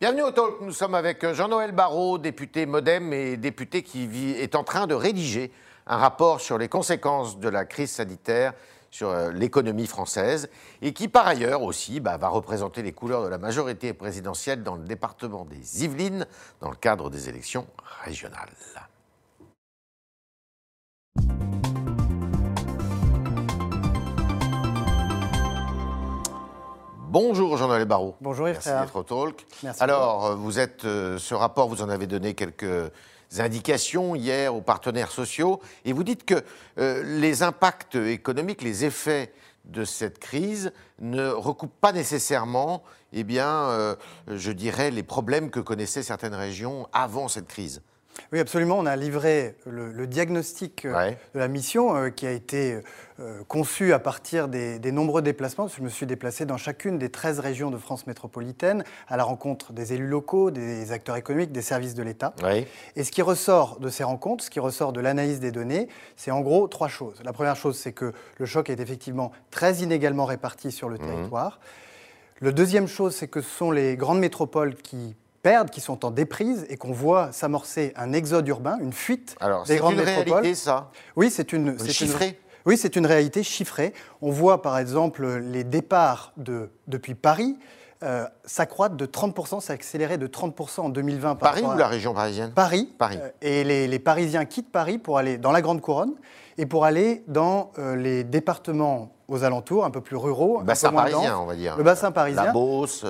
Bienvenue au Talk. Nous sommes avec Jean-Noël Barrot, député Modem et député qui est en train de rédiger un rapport sur les conséquences de la crise sanitaire sur euh, l'économie française et qui par ailleurs aussi bah, va représenter les couleurs de la majorité présidentielle dans le département des Yvelines dans le cadre des élections régionales. Bonjour Jean-Noël Barrot. Bonjour Yves Merci d'être au talk. Merci Alors, euh, vous êtes, euh, ce rapport, vous en avez donné quelques indications hier aux partenaires sociaux, et vous dites que euh, les impacts économiques, les effets de cette crise ne recoupent pas nécessairement, eh bien, euh, je dirais, les problèmes que connaissaient certaines régions avant cette crise. Oui, absolument. On a livré le, le diagnostic euh, Ouais. de la mission euh, qui a été euh, conçu à partir des, des nombreux déplacements. parce que Je me suis déplacé dans chacune des 13 régions de France métropolitaine à la rencontre des élus locaux, des acteurs économiques, des services de l'État. Et ce qui ressort de ces rencontres, ce qui ressort de l'analyse des données, c'est en gros trois choses. La première chose, c'est que le choc est effectivement très inégalement réparti sur le territoire. Le deuxième chose, c'est que ce sont les grandes métropoles qui perdent, qui sont en déprise, et qu'on voit s'amorcer un exode urbain, une fuite Alors, des c'est grandes une métropoles. réalité, ça? Oui, c'est une. c'est une- chiffrée Oui, c'est une réalité chiffrée. On voit par exemple les départs de, depuis Paris euh, s'accroître de 30%, s'accélérer de 30% en 2020. par Paris ou à- la région parisienne? Paris. Paris. Euh, et les, les Parisiens quittent Paris pour aller dans la Grande Couronne et pour aller dans euh, les départements aux alentours, un peu plus ruraux. Le bassin parisien, on va dire. Le bassin parisien. La Beauce.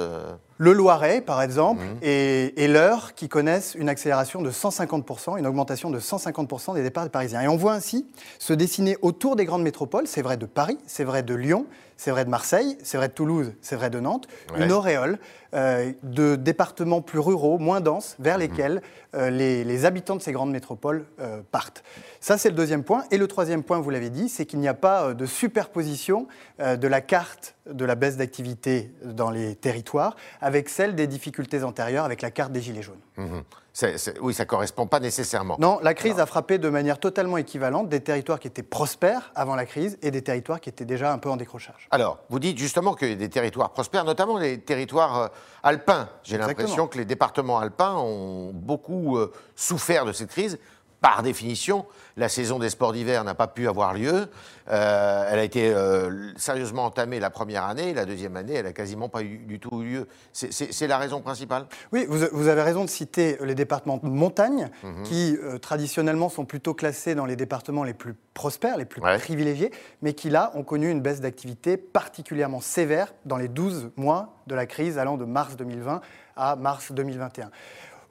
Le Loiret, par exemple, Mhm. et, et l'Eure, qui connaissent une accélération de 150%, une augmentation de 150% des départs parisiens. Et on voit ainsi se dessiner autour des grandes métropoles, c'est vrai de Paris, c'est vrai de Lyon, c'est vrai de Marseille, c'est vrai de Toulouse, c'est vrai de Nantes, Ouais. une auréole euh, de départements plus ruraux, moins denses, vers lesquels euh, les, les habitants de ces grandes métropoles euh, partent. Ça, c'est le deuxième point. Et le troisième point, vous l'avez dit, c'est qu'il n'y a pas de superposition de la carte de la baisse d'activité dans les territoires avec celle des difficultés antérieures, avec la carte des Gilets jaunes. Oui, ça ne correspond pas nécessairement. Non, la crise a frappé de manière totalement équivalente des territoires qui étaient prospères avant la crise et des territoires qui étaient déjà un peu en décrochage. Alors, vous dites justement a des territoires prospères, notamment les territoires euh, alpins. J'ai l'impression que les départements alpins ont beaucoup euh, souffert de cette crise. Par définition, la saison des sports d'hiver n'a pas pu avoir lieu. Euh, elle a été euh, sérieusement entamée la première année. La deuxième année, elle n'a quasiment pas eu, du tout eu lieu. C'est- la raison principale? Oui, vous, vous avez raison de citer les départements de montagne, Mhm. qui euh, traditionnellement sont plutôt classés dans les départements les plus prospères, les plus Ouais. privilégiés, mais qui là ont connu une baisse d'activité particulièrement sévère dans les 12 mois de la crise allant de mars 2020 à mars 2021.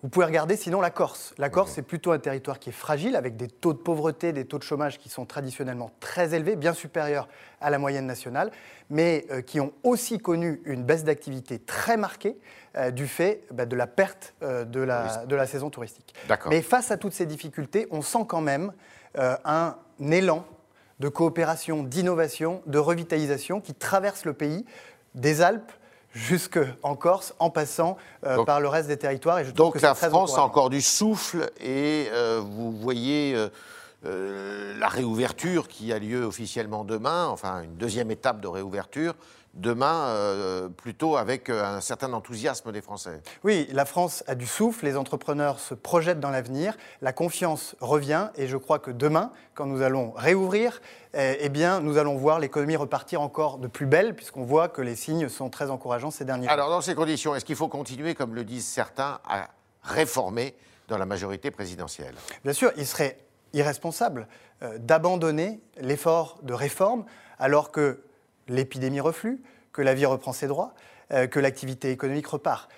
Vous pouvez regarder sinon la Corse. La Corse, c'est plutôt un territoire qui est fragile, avec des taux de pauvreté, des taux de chômage qui sont traditionnellement très élevés, bien supérieurs à la moyenne nationale, mais euh, qui ont aussi connu une baisse d'activité très marquée euh, du fait bah, de la perte euh, de, la, de la saison touristique. Mais face à toutes ces difficultés, on sent quand même un élan de coopération, d'innovation, de revitalisation qui traverse le pays, des Alpes jusqu'en Corse, en passant euh, Donc- par le reste des territoires. Et je Donc que la très France a encore du souffle et euh, vous voyez euh, la réouverture qui a lieu officiellement demain, enfin une deuxième étape de réouverture, demain euh, plutôt avec euh, un certain enthousiasme des Français. Oui, la France a du souffle, les entrepreneurs se projettent dans l'avenir, la confiance revient et je crois que demain, quand nous allons réouvrir, eh, eh bien, nous allons voir l'économie repartir encore de plus belle puisqu'on voit que les signes sont très encourageants ces derniers. Alors dans ces conditions, est-ce qu'il faut continuer, comme le disent certains, à réformer dans la majorité présidentielle? Bien sûr, il serait irresponsable euh, d'abandonner l'effort de réforme alors que l'épidémie reflue, que la vie reprend ses droits, euh, que l'activité économique repart.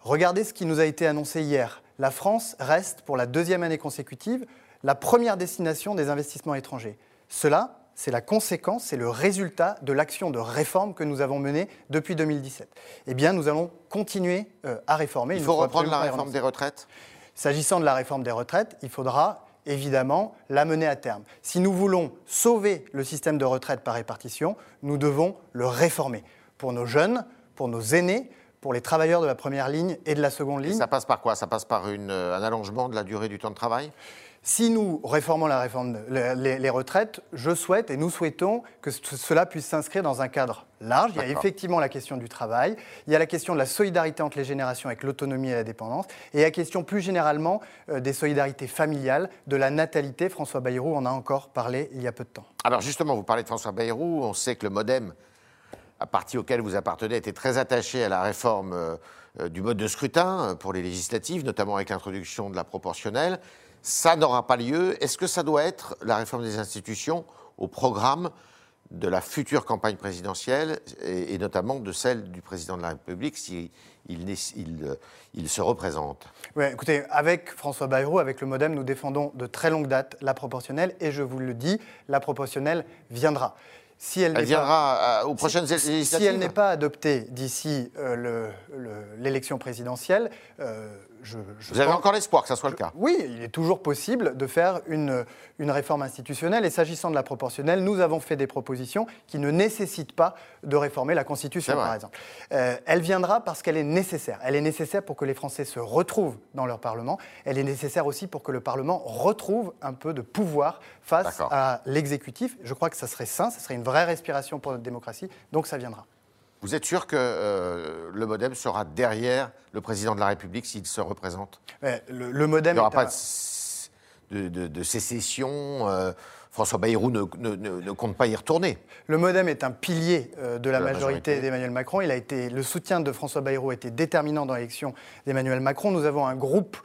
Regardez ce qui nous a été annoncé hier. La France reste, pour la deuxième année consécutive, la première destination des investissements étrangers. Cela, c'est la conséquence, c'est le résultat de l'action de réforme que nous avons menée depuis 2017. Eh bien, nous allons continuer euh, à réformer. Il faut reprendre la réforme renoncer. des retraites? S'agissant de la réforme des retraites, il faudra évidemment la mener à terme. Si nous voulons sauver le système de retraite par répartition, nous devons le réformer. Pour nos jeunes, pour nos aînés, pour les travailleurs de la première ligne et de la seconde Et ligne. ça passe par quoi? Ça passe par une, euh, un allongement de la durée du temps de travail? Si nous réformons la réforme, les, retraites, je souhaite et nous souhaitons que cela puisse s'inscrire dans un cadre large. Il y a effectivement la question du travail, il y a la question de la solidarité entre les générations avec l'autonomie et la dépendance, et la question plus généralement euh, des solidarités familiales, de la natalité. François Bayrou en a encore parlé il y a peu de temps. Alors justement, vous parlez de François Bayrou, on sait que le MoDem, à parti auquel vous appartenez, était très attaché à la réforme euh, euh, du mode de scrutin pour les législatives, notamment avec l'introduction de la proportionnelle. Ça n'aura pas lieu. Est-ce que ça doit être la réforme des institutions au programme de la future campagne présidentielle et, notamment de celle du président de la République s'il il, il, se représente? Oui, écoutez, avec François Bayrou, avec le Modem, nous défendons de très longue date la proportionnelle et je vous le dis, la proportionnelle viendra. Si elle, viendra aux prochaines législatives. Si elle n'est pas adoptée d'ici euh, l'élection présidentielle, euh, vous avez encore l'espoir que ça soit le cas Oui, il est toujours possible de faire une, une réforme institutionnelle. Et s'agissant de la proportionnelle, nous avons fait des propositions qui ne nécessitent pas de réformer la Constitution, par exemple. Euh, elle viendra parce qu'elle est nécessaire. Elle est nécessaire pour que les Français se retrouvent dans leur Parlement. Elle est nécessaire aussi pour que le Parlement retrouve un peu de pouvoir face à l'exécutif. Je crois que ça serait sain, ça serait une vraie respiration pour notre démocratie. Donc ça viendra. Vous êtes sûr que euh, le Modem sera derrière le président de la République s'il se représente? Le, Modem. Il n'y aura pas de, sécession. Euh, François Bayrou ne, compte pas y retourner. Le Modem est un pilier euh, de la, majorité, d'Emmanuel Macron. Il a été, le soutien de François Bayrou a été déterminant dans l'élection d'Emmanuel Macron. Nous avons un groupe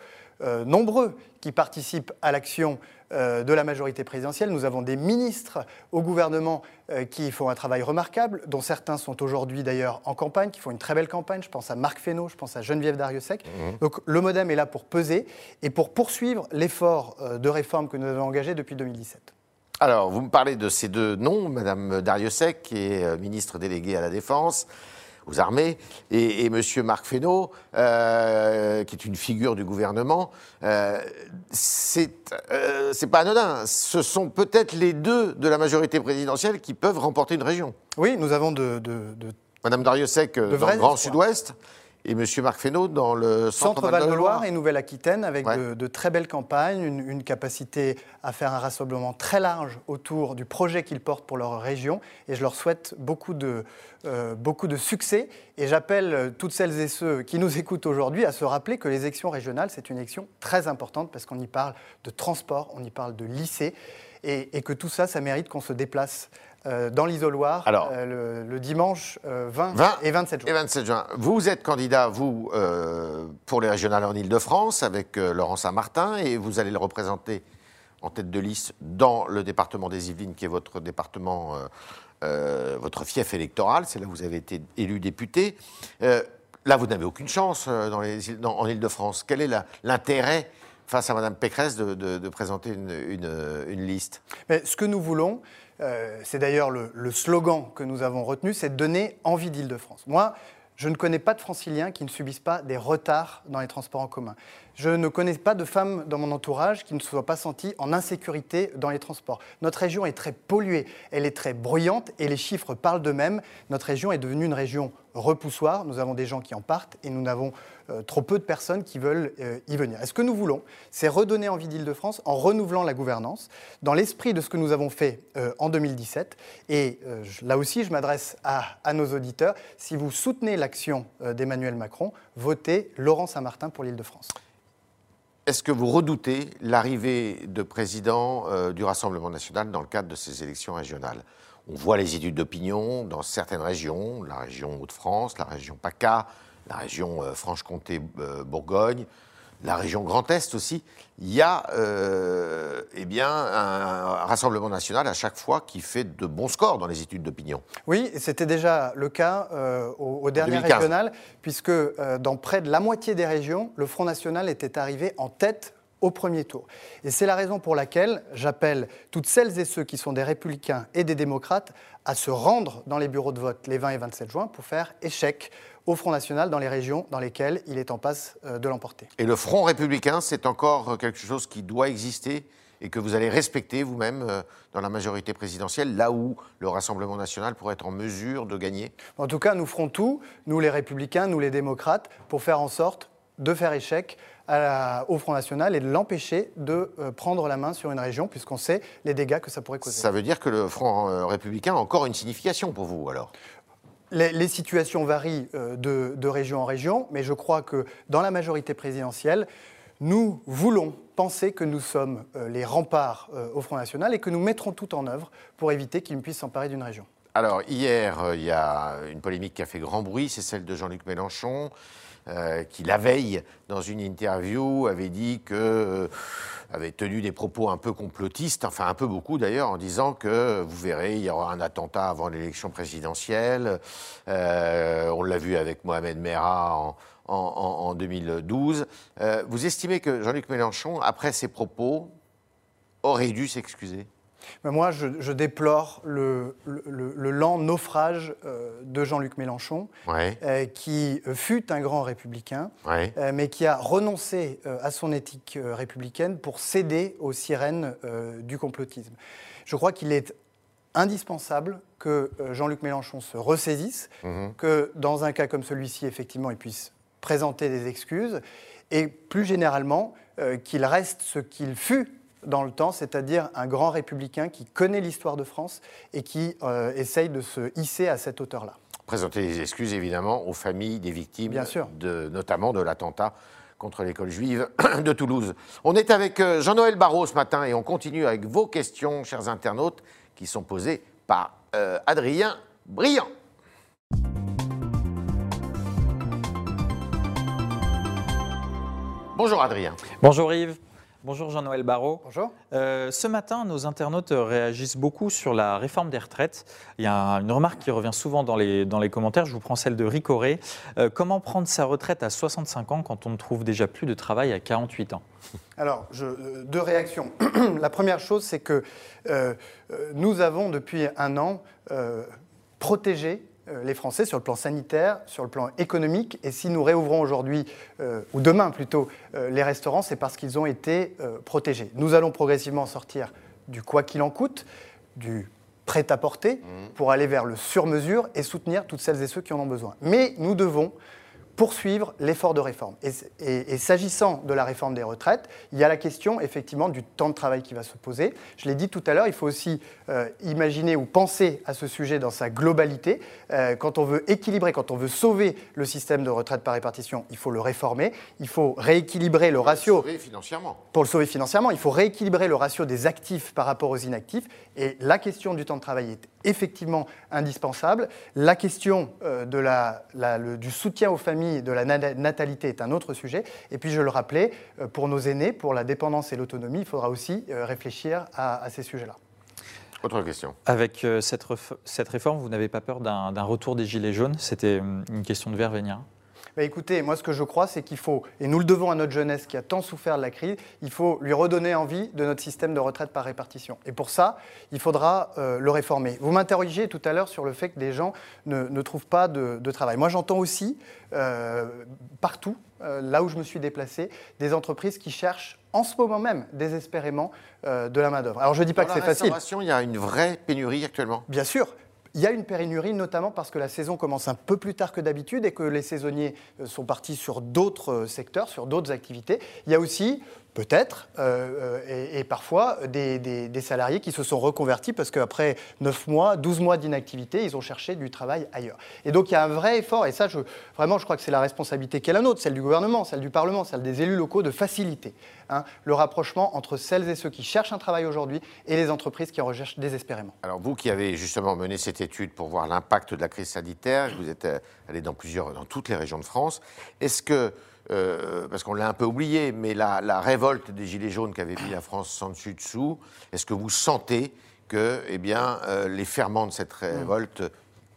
nombreux qui participent à l'action euh, de la majorité présidentielle. Nous avons des ministres au gouvernement euh, qui font un travail remarquable, dont certains sont aujourd'hui d'ailleurs en campagne, qui font une très belle campagne. Je pense à Marc Fesneau, je pense à Geneviève Dariussec. Mmh. Donc le MoDem est là pour peser et pour poursuivre l'effort euh, de réforme que nous avons engagé depuis 2017. Alors, vous me parlez de ces deux noms, Madame Dariussec, qui est ministre déléguée à la Défense, aux armées, et, M. Marc Fesneau, euh, qui est une figure du gouvernement, euh, euh, c'est pas anodin. Ce sont peut-être les deux de la majorité présidentielle qui peuvent remporter une région. Oui, nous avons de. Madame Dariussec, dans le Grand Sud-Ouest et M. Marc Fesneau dans le centre, Val-de-Loire et Nouvelle-Aquitaine avec de, très belles campagnes, une, capacité à faire un rassemblement très large autour du projet qu'ils portent pour leur région. Et je leur souhaite beaucoup de, euh, beaucoup de succès. Et j'appelle toutes celles et ceux qui nous écoutent aujourd'hui à se rappeler que les élections régionales, c'est une élection très importante parce qu'on y parle de transport, on y parle de lycée. Et, et que tout ça, ça mérite qu'on se déplace euh, dans l'isoloir euh, le, dimanche 20, euh, et 27 juin. Et 27 juin. Vous êtes candidat, vous, pour les régionales en Ile-de-France avec Laurent Saint-Martin et vous allez le représenter en tête de liste dans le département des Yvelines, qui est votre département, votre fief électoral. C'est là où vous avez été élu député. là, vous n'avez aucune chance dans, en Ile-de-France. Quel est l'intérêt face à Mme Pécresse de, présenter une, liste? Mais Ce que nous voulons, euh, c'est d'ailleurs le, slogan que nous avons retenu, c'est donner envie d'Île-de-France. Moi, je ne connais pas de franciliens qui ne subissent pas des retards dans les transports en commun. Je ne connais pas de femmes dans mon entourage qui ne se soient pas senties en insécurité dans les transports. Notre région est très polluée, elle est très bruyante et les chiffres parlent d'eux-mêmes. Notre région est devenue une région repoussoir. Nous avons des gens qui en partent et nous avons euh, trop peu de personnes qui veulent euh, y venir. Et ce que nous voulons, c'est redonner envie d'Île-de-France en renouvelant la gouvernance dans l'esprit de ce que nous avons fait euh, en 2017. Et là aussi, je m'adresse à, nos auditeurs. Si vous soutenez l'action d'Emmanuel Macron, votez Laurent Saint-Martin pour l'Île-de-France. Est-ce que vous redoutez l'arrivée de président du Rassemblement national dans le cadre de ces élections régionales? On voit les études d'opinion dans certaines régions, la région Hauts-de-France, la région PACA, la région euh, Franche-Comté-Bourgogne, euh, la région Grand Est aussi, il y a euh, eh bien, un, Rassemblement national à chaque fois qui fait de bons scores dans les études d'opinion. Oui, c'était déjà le cas euh, au, dernier régional, puisque euh, dans près de la moitié des régions, le Front national était arrivé en tête au premier tour. Et c'est la raison pour laquelle j'appelle toutes celles et ceux qui sont des républicains et des démocrates à se rendre dans les bureaux de vote les 20 et 27 juin pour faire échec au Front National dans les régions dans lesquelles il est en passe euh, de l'emporter. Et le Front républicain, c'est encore quelque chose qui doit exister et que vous allez respecter vous-même euh, dans la majorité présidentielle, là où le Rassemblement national pourrait être en mesure de gagner? En tout cas, nous ferons tout, nous les républicains, nous les démocrates, pour faire en sorte de faire échec au Front National et de l'empêcher de euh, prendre la main sur une région, puisqu'on sait les dégâts que ça pourrait causer. Ça veut dire que le Front euh, républicain a encore une signification pour vous, alors? Les, situations varient euh, de, de, région en région, mais je crois que dans la majorité présidentielle, nous voulons penser que nous sommes les remparts au Front National et que nous mettrons tout en œuvre pour éviter qu'il ne puisse s'emparer d'une région. Alors, hier, il y a une polémique qui a fait grand bruit, c'est celle de Jean-Luc Mélenchon. Euh, qui la veille, dans une interview, avait dit que euh, avait tenu des propos un peu complotistes, enfin un peu beaucoup d'ailleurs, en disant que vous verrez, il y aura un attentat avant l'élection présidentielle. Euh, on l'a vu avec Mohamed Merah en, en 2012. vous estimez que Jean-Luc Mélenchon, après ces propos, aurait dû s'excuser? Moi, je, déplore le, lent naufrage euh, de Jean-Luc Mélenchon, euh, qui fut un grand républicain, euh, mais qui a renoncé à son éthique républicaine pour céder aux sirènes du complotisme. Je crois qu'il est indispensable que Jean-Luc Mélenchon se ressaisisse, mhm. que dans un cas comme celui-ci, effectivement, il puisse présenter des excuses, et plus généralement, qu'il reste ce qu'il fut dans le temps, c'est-à-dire un grand républicain qui connaît l'histoire de France et qui euh, essaye de se hisser à cette hauteur-là. Présenter des excuses évidemment aux familles des victimes, Bien sûr. De, notamment de l'attentat contre l'école juive de Toulouse. On est avec euh, Jean-Noël Barrot ce matin et on continue avec vos questions, chers internautes, qui sont posées par euh, Adrien Briand. Bonjour Adrien. Bonjour Yves. Bonjour Jean-Noël Barrault. Bonjour. Euh, ce matin, nos internautes réagissent beaucoup sur la réforme des retraites. Il y a une remarque qui revient souvent dans les, dans les commentaires. Je vous prends celle de Ricoré. Euh, comment prendre sa retraite à 65 ans quand on ne trouve déjà plus de travail à 48 ans? Alors, je, euh, deux réactions. la première chose, c'est que nous avons depuis un an protégé les Français sur le plan sanitaire, sur le plan économique. Et si nous réouvrons aujourd'hui, euh, ou demain plutôt, euh, les restaurants, c'est parce qu'ils ont été protégés. Nous allons progressivement sortir du quoi qu'il en coûte, du prêt-à-porter, mmh. pour aller vers le sur-mesure et soutenir toutes celles et ceux qui en ont besoin. Mais nous devons poursuivre l'effort de réforme. Et, s'agissant de la réforme des retraites, il y a la question effectivement du temps de travail qui va se poser. Je l'ai dit tout à l'heure, il faut aussi euh, imaginer ou penser à ce sujet dans sa globalité. Euh, quand on veut équilibrer, quand on veut sauver le système de retraite par répartition, il faut le réformer. Il faut rééquilibrer le ratio. Pour le sauver financièrement. Pour le sauver financièrement, il faut rééquilibrer le ratio des actifs par rapport aux inactifs. Et la question du temps de travail est effectivement indispensable. La question euh, de la, du soutien aux familles, de la natalité est un autre sujet. Et puis, je le rappelais, euh, pour nos aînés, pour la dépendance et l'autonomie, il faudra aussi euh, réfléchir à, ces sujets-là. Autre question. Avec cette, cette réforme, vous n'avez pas peur d'un retour des Gilets jaunes? C'était une question de Vervénia. Bah, écoutez, moi ce que je crois, c'est qu'il faut, et nous le devons à notre jeunesse qui a tant souffert de la crise, il faut lui redonner envie de notre système de retraite par répartition. Et pour ça, il faudra euh, le réformer. Vous m'interrogiez tout à l'heure sur le fait que des gens ne, trouvent pas de, travail. Moi j'entends aussi euh, partout, euh, là où je me suis déplacé, des entreprises qui cherchent en ce moment même, désespérément, de la main-d'œuvre. Alors je ne dis pas que c'est facile. Il y a une vraie pénurie actuellement? Bien sûr. Il y a une pénurie, notamment parce que la saison commence un peu plus tard que d'habitude et que les saisonniers euh, sont partis sur d'autres euh, secteurs, sur d'autres activités. Il y a aussi Peut-être, euh, euh, et, parfois des, salariés qui se sont reconvertis parce qu'après 9 mois, 12 mois d'inactivité, ils ont cherché du travail ailleurs. Et donc il y a un vrai effort, et ça, vraiment, je crois que c'est la responsabilité qui est la nôtre, celle du gouvernement, celle du Parlement, celle des élus locaux, de faciliter hein, le rapprochement entre celles et ceux qui cherchent un travail aujourd'hui et les entreprises qui en recherchent désespérément. Alors vous qui avez justement mené cette étude pour voir l'impact de la crise sanitaire, vous êtes euh, allé dans plusieurs, dans toutes les régions de France, est-ce que euh, parce qu'on l'a un peu oublié, mais la, révolte des Gilets jaunes qu'avait mis la France sans dessus dessous, est-ce que vous sentez que eh bien, euh, les ferments de cette révolte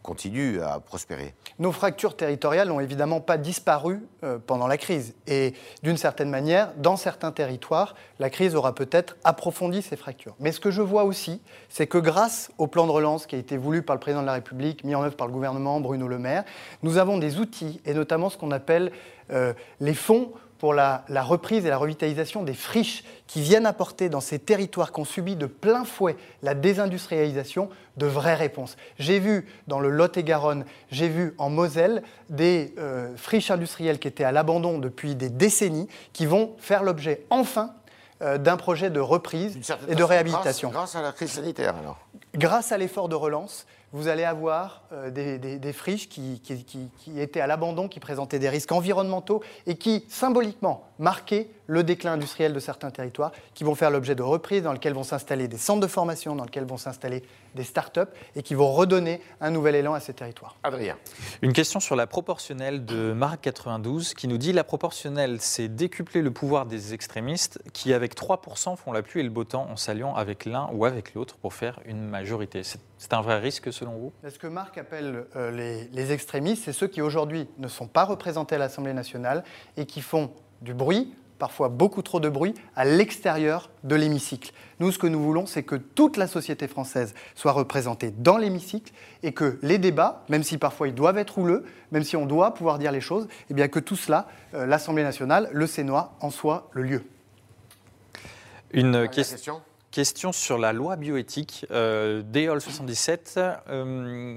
continue à prospérer. Nos fractures territoriales n'ont évidemment pas disparu euh, pendant la crise. Et d'une certaine manière, dans certains territoires, la crise aura peut-être approfondi ces fractures. Mais ce que je vois aussi, c'est que grâce au plan de relance qui a été voulu par le président de la République, mis en œuvre par le gouvernement, Bruno Le Maire, nous avons des outils, et notamment ce qu'on appelle euh, les fonds pour la, la, reprise et la revitalisation des friches qui viennent apporter dans ces territoires qui ont subi de plein fouet la désindustrialisation de vraies réponses. J'ai vu dans le Lot-et-Garonne, j'ai vu en Moselle des euh, friches industrielles qui étaient à l'abandon depuis des décennies, qui vont faire l'objet enfin euh, d'un projet de reprise et de réhabilitation. Grâce, grâce à la crise sanitaire alors Grâce à l'effort de relance, vous allez avoir euh, des, friches qui étaient à l'abandon, qui présentaient des risques environnementaux et qui, symboliquement, marquaient le déclin industriel de certains territoires, qui vont faire l'objet de reprises, dans lesquelles vont s'installer des centres de formation, dans lesquels vont s'installer des start-up et qui vont redonner un nouvel élan à ces territoires. Adrien. Une question sur la proportionnelle de Marc 92 qui nous dit la proportionnelle, c'est décupler le pouvoir des extrémistes qui, avec 3%, font la pluie et le beau temps en s'alliant avec l'un ou avec l'autre pour faire une majorité. C'est un vrai risque selon vous? Ce que Marc appelle euh, les, les extrémistes, c'est ceux qui aujourd'hui ne sont pas représentés à l'Assemblée nationale et qui font du bruit, parfois beaucoup trop de bruit, à l'extérieur de l'hémicycle. Nous, ce que nous voulons, c'est que toute la société française soit représentée dans l'hémicycle et que les débats, même si parfois ils doivent être houleux, même si on doit pouvoir dire les choses, eh bien que tout cela, euh, l'Assemblée nationale, le Sénat, en soit le lieu. Une question question sur la loi bioéthique, euh, DEOL 77, euh,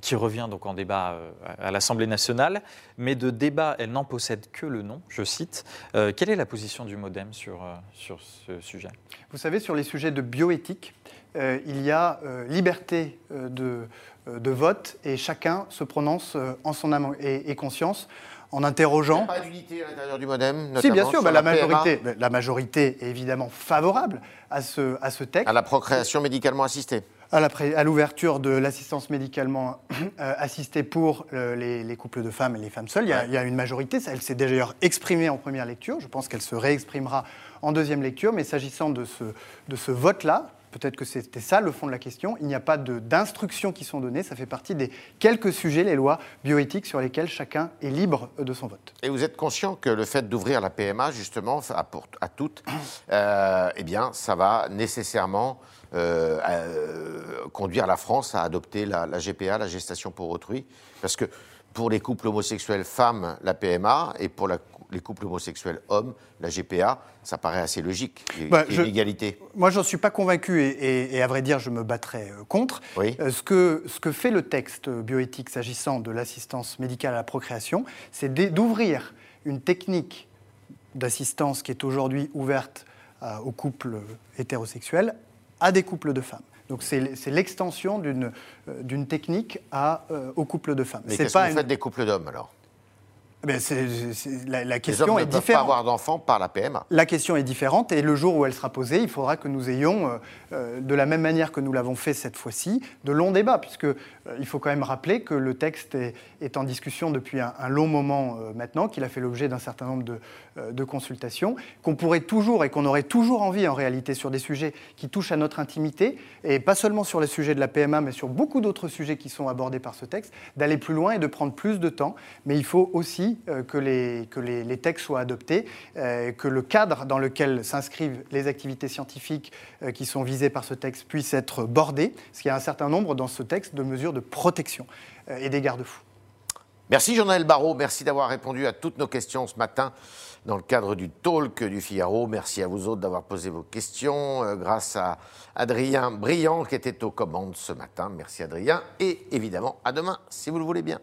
qui revient donc en débat euh, à l'Assemblée nationale, mais de débat, elle n'en possède que le nom, je cite. Euh, quelle est la position du Modem sur, euh, sur ce sujet? Vous savez, sur les sujets de bioéthique, euh, il y a liberté de, de, vote et chacun se prononce en son âme et, et conscience en interrogeant. Il n'y a pas d'unité à l'intérieur du modem Si, bien sûr, bah, la, majorité, PMA. la majorité est évidemment favorable à ce, à ce texte. À la procréation médicalement assistée à l'ouverture de l'assistance médicalement euh, assistée pour euh, les, les, couples de femmes et les femmes seules, il y a, il y a une majorité. Elle s'est d'ailleurs exprimée en première lecture. Je pense qu'elle se réexprimera en deuxième lecture. Mais s'agissant de ce, de ce vote-là, peut-être que c'était ça le fond de la question, il n'y a pas d'instructions qui sont données. Ça fait partie des quelques sujets, les lois bioéthiques, sur lesquels chacun est libre de son vote. Et vous êtes conscient que le fait d'ouvrir la PMA, justement, à, pour, à toutes, euh, eh bien, ça va nécessairement euh, euh, conduire la France à adopter la, la, GPA, la gestation pour autrui, parce que pour les couples homosexuels femmes, la PMA, et pour la, les couples homosexuels hommes, la GPA, ça paraît assez logique, bah, l'égalité. Moi, j'en suis pas convaincu, et, et, et, à vrai dire, je me battrais contre. Oui. Euh, ce, que, ce que fait le texte bioéthique s'agissant de l'assistance médicale à la procréation, c'est d'ouvrir une technique d'assistance qui est aujourd'hui ouverte euh, aux couples hétérosexuels à des couples de femmes. Donc c'est l'extension d'une euh, technique à, euh, aux couples de femmes. Mais qu'est-ce que vous une... faites des couples d'hommes alors? Ben c est, c est, la, la, question Les est ne peuvent différente. pas avoir d'enfants par la PMA. La question est différente et le jour où elle sera posée, il faudra que nous ayons, euh, euh, de la même manière que nous l'avons fait cette fois-ci, de longs débats, puisque euh, il faut quand même rappeler que le texte est, est en discussion depuis un, un long moment euh, maintenant, qu'il a fait l'objet d'un certain nombre de, de consultations, qu'on pourrait toujours et qu'on aurait toujours envie en réalité sur des sujets qui touchent à notre intimité, et pas seulement sur les sujets de la PMA, mais sur beaucoup d'autres sujets qui sont abordés par ce texte, d'aller plus loin et de prendre plus de temps. Mais il faut aussi euh, que les que les, textes soient adoptés, euh, que le cadre dans lequel s'inscrivent les activités scientifiques euh, qui sont visées par ce texte puisse être bordé, parce qu'il y a un certain nombre dans ce texte de mesures de protection et des garde-fous. Merci Jean-Noël Barrot, merci d'avoir répondu à toutes nos questions ce matin dans le cadre du talk du Figaro. Merci à vous autres d'avoir posé vos questions. Grâce à Adrien Briand qui était aux commandes ce matin. Merci Adrien et évidemment à demain si vous le voulez bien.